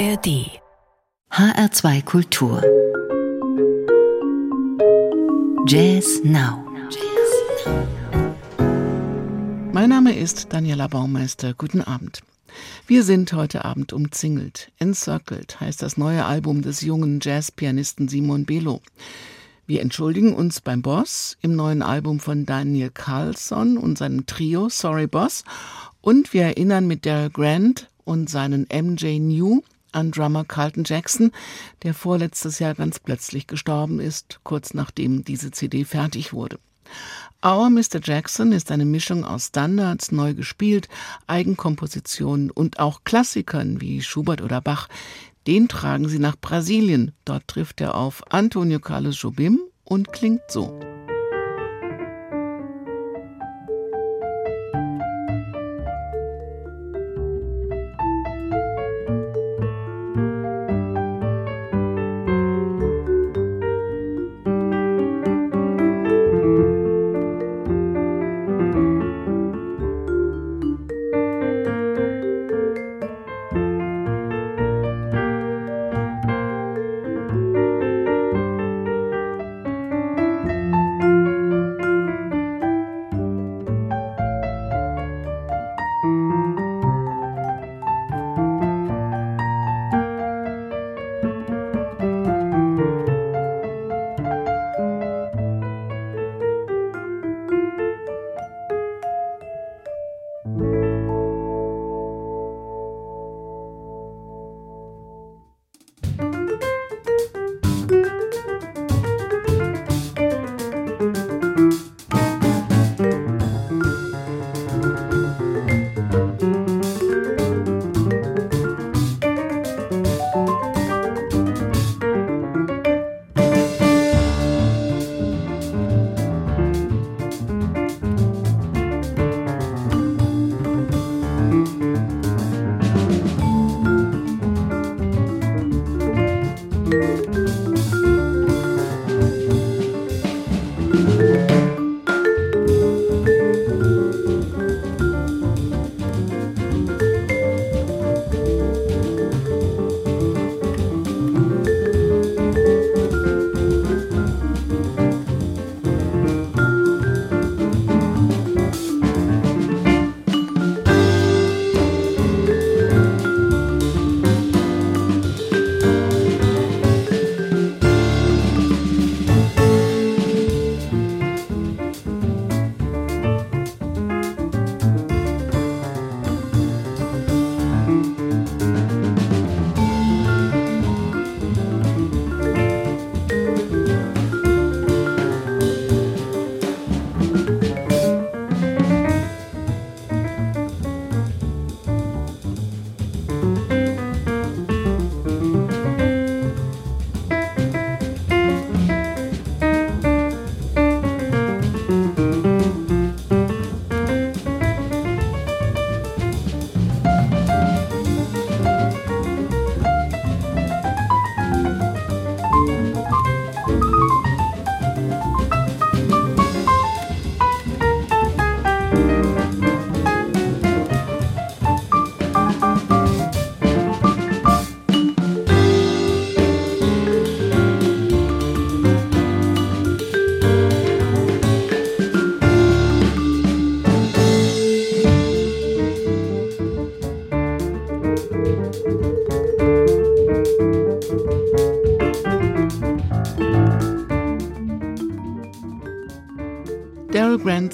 ARD HR2 Kultur Jazz Now Mein Name ist Daniela Baumeister. Guten Abend. Wir sind heute Abend umzingelt. Encircled heißt das neue Album des jungen Jazzpianisten Simon Belo. Wir entschuldigen uns beim Boss im neuen Album von Daniel Carlson und seinem Trio Sorry Boss und wir erinnern mit Daryl Grant und seinen MJ New an Drummer Carlton Jackson, der vorletztes Jahr ganz plötzlich gestorben ist, kurz nachdem diese CD fertig wurde. Our Mr. Jackson ist eine Mischung aus Standards, neu gespielt, Eigenkompositionen und auch Klassikern wie Schubert oder Bach. Den tragen sie nach Brasilien. Dort trifft er auf Antonio Carlos Jobim und klingt so.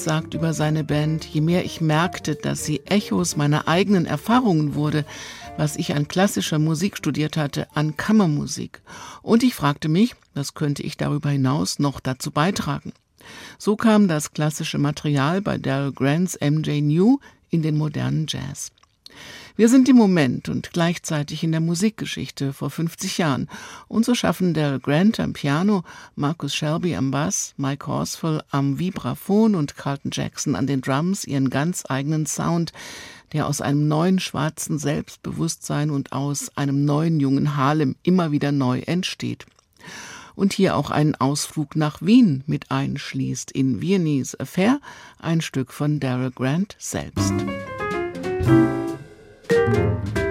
Sagt über seine Band, je mehr ich merkte, dass sie Echos meiner eigenen Erfahrungen wurde, was ich an klassischer Musik studiert hatte, an Kammermusik. Und ich fragte mich, was könnte ich darüber hinaus noch dazu beitragen. So kam das klassische Material bei Daryl Grants MJ New in den modernen Jazz. Wir sind im Moment und gleichzeitig in der Musikgeschichte vor 50 Jahren. Und so schaffen Daryl Grant am Piano, Marcus Shelby am Bass, Mike Horsfall am Vibraphon und Carlton Jackson an den Drums ihren ganz eigenen Sound, der aus einem neuen schwarzen Selbstbewusstsein und aus einem neuen jungen Harlem immer wieder neu entsteht und hier auch einen Ausflug nach Wien mit einschließt in Viennese Affair, ein Stück von Daryl Grant selbst. Musik Música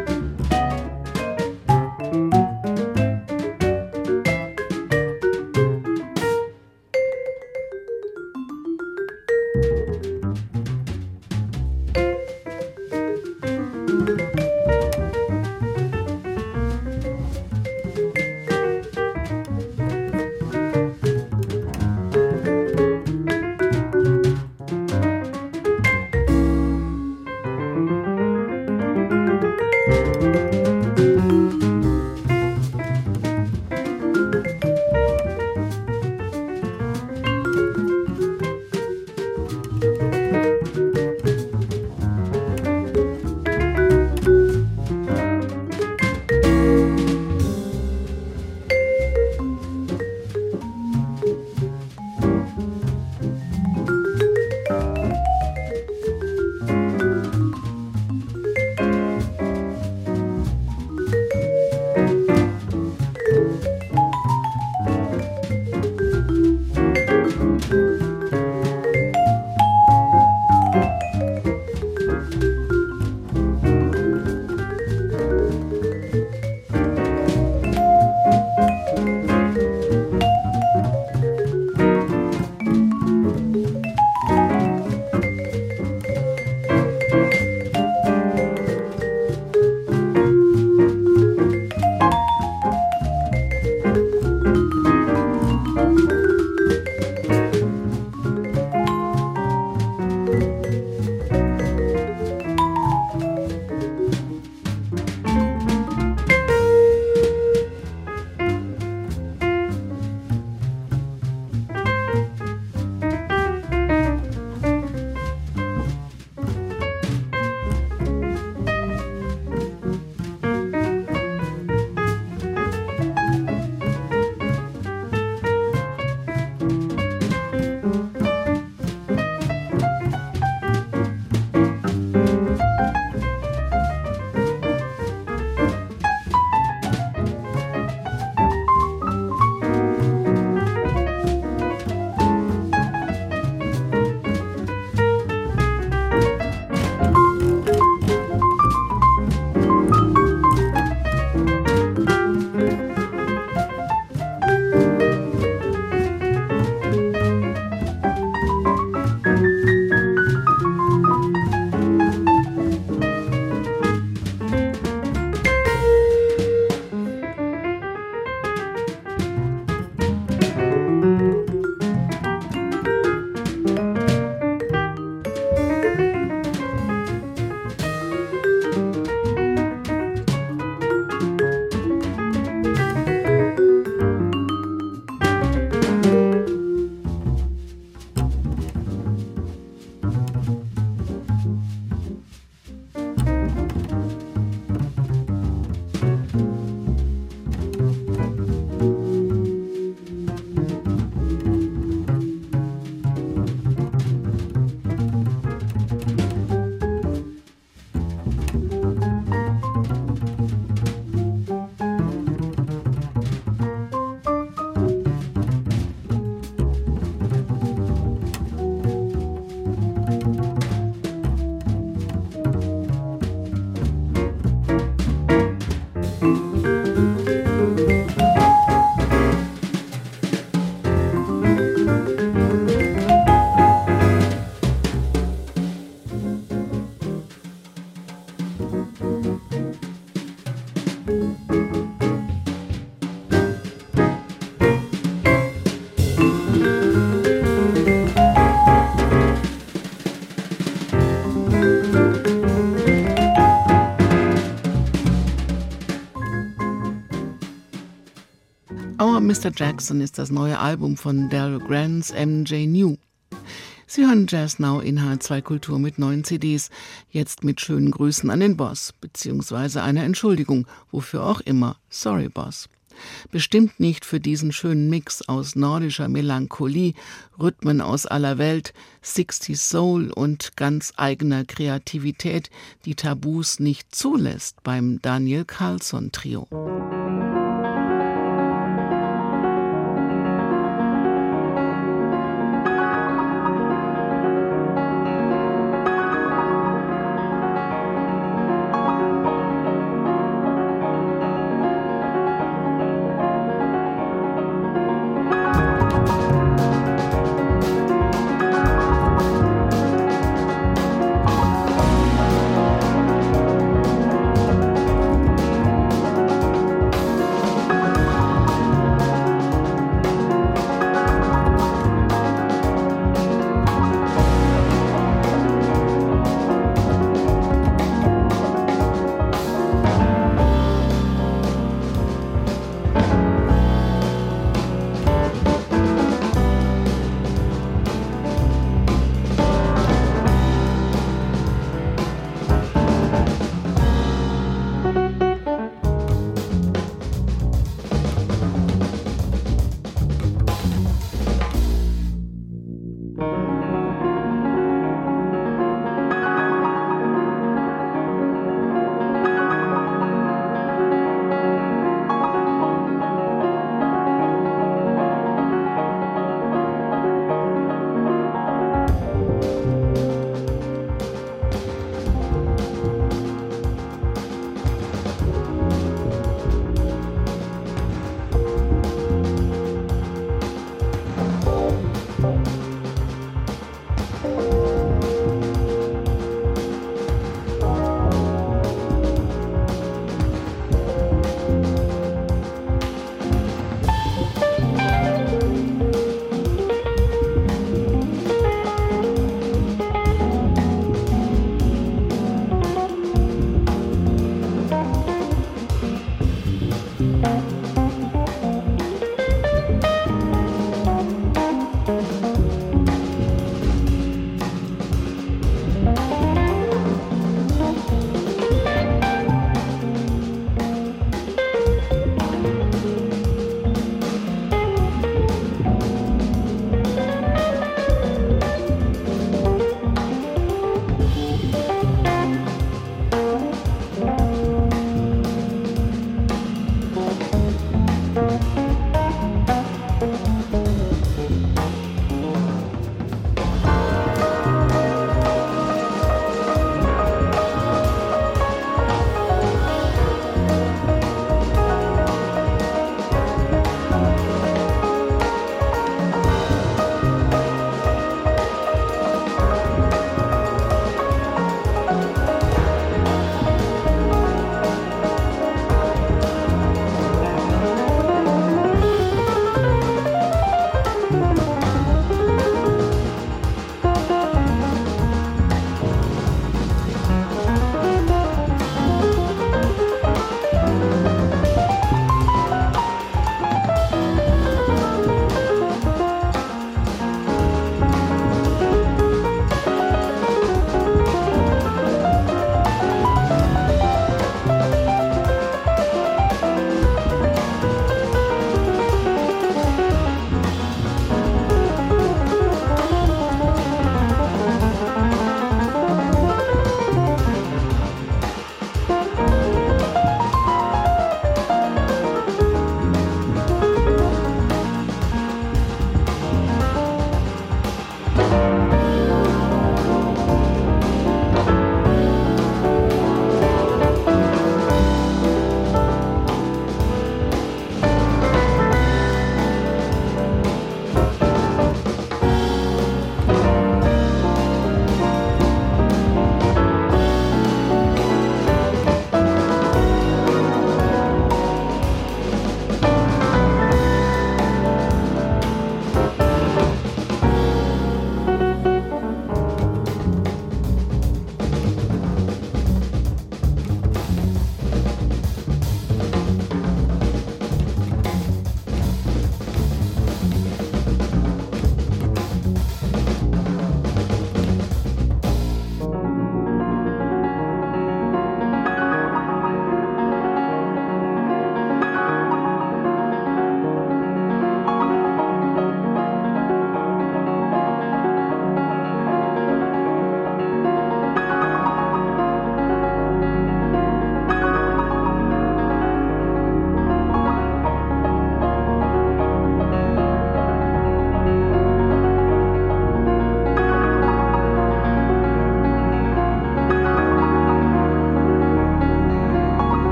Mr. Jackson ist das neue Album von Daryl Grants MJ New. Sie hören Jazz Now in H2 Kultur mit neuen CDs, jetzt mit schönen Grüßen an den Boss, beziehungsweise einer Entschuldigung, wofür auch immer. Sorry, Boss. Bestimmt nicht für diesen schönen Mix aus nordischer Melancholie, Rhythmen aus aller Welt, 60 Soul und ganz eigener Kreativität, die Tabus nicht zulässt beim Daniel Carlson Trio.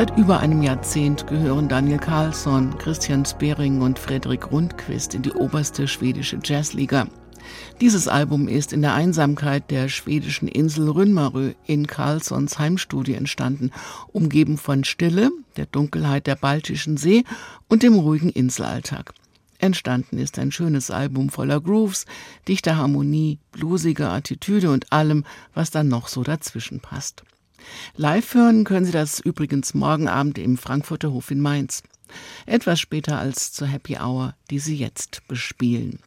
Seit über einem Jahrzehnt gehören Daniel Carlsson, Christian Spering und Fredrik Rundquist in die oberste schwedische Jazzliga. Dieses Album ist in der Einsamkeit der schwedischen Insel Rünnmarö in Carlssons Heimstudie entstanden, umgeben von Stille, der Dunkelheit der Baltischen See und dem ruhigen Inselalltag. Entstanden ist ein schönes Album voller Grooves, dichter Harmonie, bluesiger Attitüde und allem, was dann noch so dazwischen passt. Live hören können Sie das übrigens morgen Abend im Frankfurter Hof in Mainz. Etwas später als zur Happy Hour, die Sie jetzt bespielen.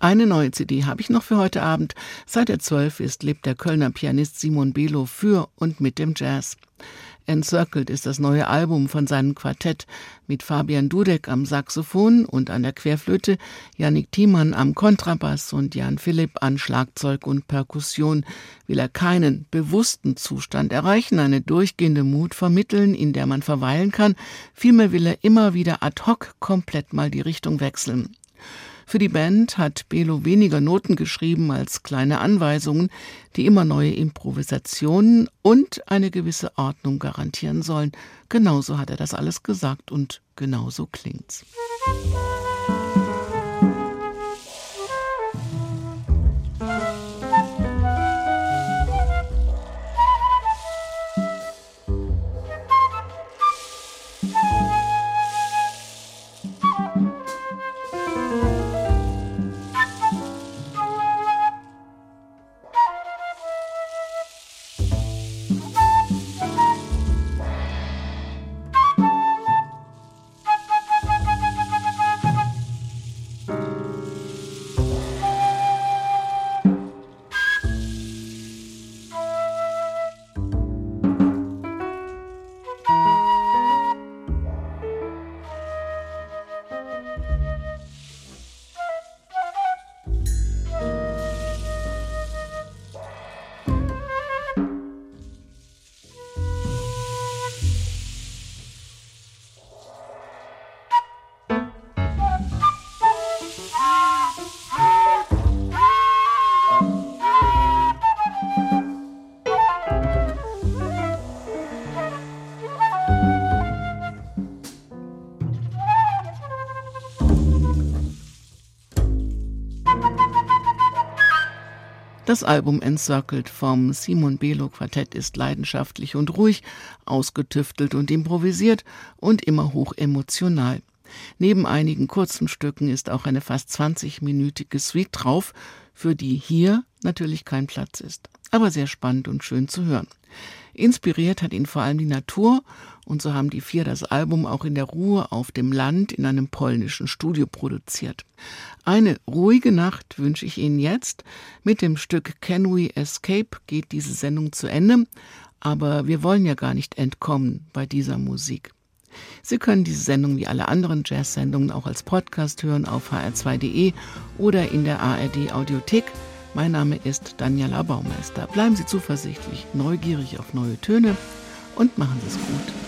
Eine neue CD habe ich noch für heute Abend. Seit er zwölf ist, lebt der Kölner Pianist Simon Belo für und mit dem Jazz. Encircled ist das neue Album von seinem Quartett mit Fabian Dudek am Saxophon und an der Querflöte, Yannick Thiemann am Kontrabass und Jan Philipp an Schlagzeug und Perkussion. Will er keinen bewussten Zustand erreichen, eine durchgehende Mut vermitteln, in der man verweilen kann, vielmehr will er immer wieder ad hoc komplett mal die Richtung wechseln. Für die Band hat Belo weniger Noten geschrieben als kleine Anweisungen, die immer neue Improvisationen und eine gewisse Ordnung garantieren sollen. Genauso hat er das alles gesagt und genauso klingt's. Das Album Encircled vom Simon Belo Quartett ist leidenschaftlich und ruhig, ausgetüftelt und improvisiert und immer hoch emotional. Neben einigen kurzen Stücken ist auch eine fast 20-minütige Suite drauf, für die hier natürlich kein Platz ist, aber sehr spannend und schön zu hören. Inspiriert hat ihn vor allem die Natur und so haben die vier das Album auch in der Ruhe auf dem Land in einem polnischen Studio produziert. Eine ruhige Nacht wünsche ich Ihnen jetzt. Mit dem Stück Can We Escape geht diese Sendung zu Ende, aber wir wollen ja gar nicht entkommen bei dieser Musik. Sie können diese Sendung wie alle anderen Jazz-Sendungen auch als Podcast hören auf hr2.de oder in der ARD Audiothek. Mein Name ist Daniela Baumeister. Bleiben Sie zuversichtlich, neugierig auf neue Töne und machen Sie es gut.